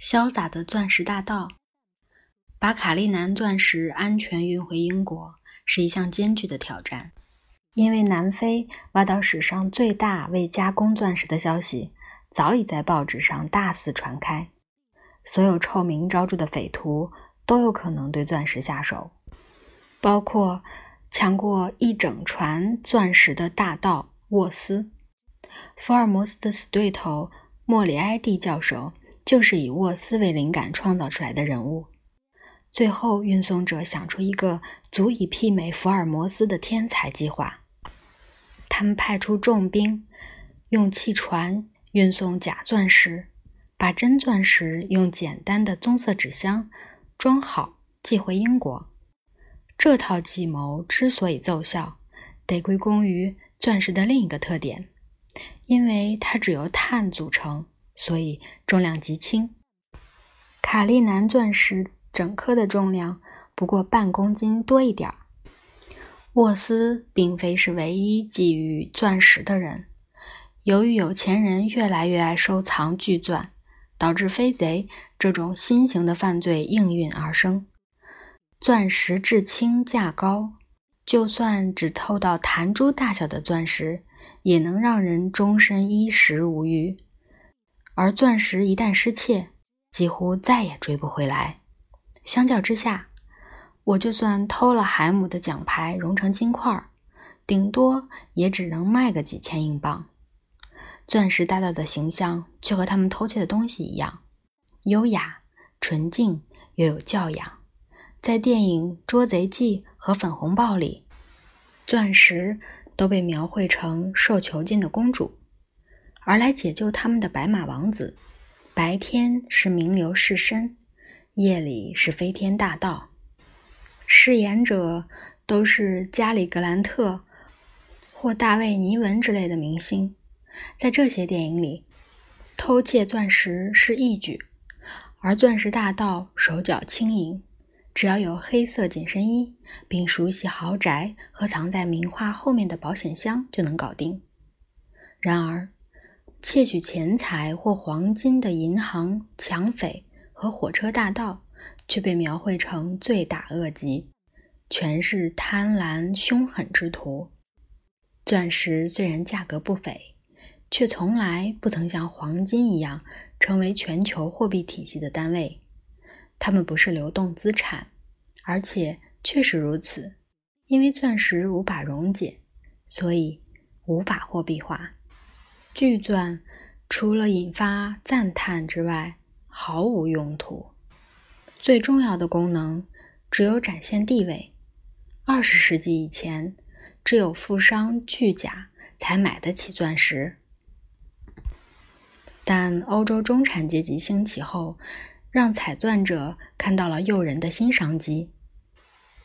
潇洒的钻石大盗，把卡利南钻石安全运回英国是一项艰巨的挑战，因为南非挖到史上最大未加工钻石的消息早已在报纸上大肆传开，所有臭名昭著的匪徒都有可能对钻石下手，包括抢过一整船钻石的大盗沃斯，福尔摩斯的死对头莫里埃蒂教授。就是以沃斯为灵感创造出来的人物。最后，运送者想出一个足以媲美福尔摩斯的天才计划。他们派出重兵，用汽船运送假钻石，把真钻石用简单的棕色纸箱装好，寄回英国。这套计谋之所以奏效，得归功于钻石的另一个特点，因为它只由碳组成。所以重量极轻，卡利南钻石整颗的重量不过半公斤多一点儿。沃斯并非是唯一觊觎钻石的人，由于有钱人越来越爱收藏巨钻，导致飞贼这种新型的犯罪应运而生。钻石质轻价高，就算只偷到弹珠大小的钻石，也能让人终身衣食无虞。而钻石一旦失窃，几乎再也追不回来。相较之下，我就算偷了海姆的奖牌融成金块，顶多也只能卖个几千英镑。钻石大盗的形象却和他们偷窃的东西一样，优雅、纯净又有教养。在电影《捉贼记》和《粉红豹》里，钻石都被描绘成受囚禁的公主。而来解救他们的白马王子，白天是名流士绅，夜里是飞天大盗。饰演者都是加里·格兰特或大卫·尼文之类的明星。在这些电影里，偷窃钻石是义举，而钻石大盗手脚轻盈，只要有黑色紧身衣，并熟悉豪宅和藏在名画后面的保险箱，就能搞定。然而，窃取钱财或黄金的银行抢匪和火车大盗，却被描绘成罪大恶极，全是贪婪凶狠之徒。钻石虽然价格不菲，却从来不曾像黄金一样成为全球货币体系的单位。它们不是流动资产，而且确实如此，因为钻石无法溶解，所以无法货币化。巨钻除了引发赞叹之外，毫无用途。最重要的功能只有展现地位。二十世纪以前，只有富商巨贾才买得起钻石。但欧洲中产阶级兴起后，让采钻者看到了诱人的新商机。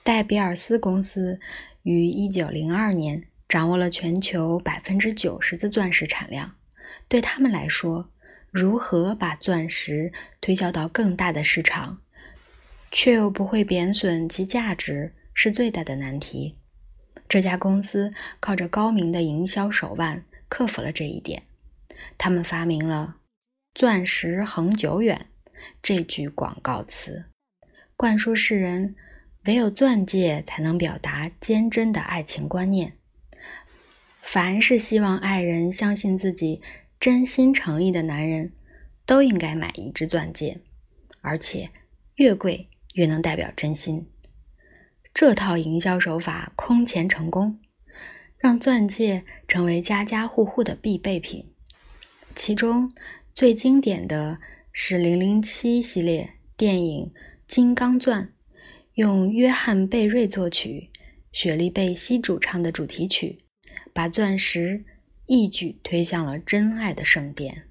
戴比尔斯公司于一九零二年。掌握了全球百分之九十的钻石产量，对他们来说，如何把钻石推销到更大的市场，却又不会贬损其价值，是最大的难题。这家公司靠着高明的营销手腕克服了这一点。他们发明了“钻石恒久远”这句广告词，灌输世人唯有钻戒才能表达坚贞的爱情观念。凡是希望爱人相信自己真心诚意的男人，都应该买一只钻戒，而且越贵越能代表真心。这套营销手法空前成功，让钻戒成为家家户户的必备品。其中最经典的是《零零七》系列电影《金刚钻》，用约翰·贝瑞作曲、雪莉·贝西主唱的主题曲。把钻石一举推向了真爱的圣殿。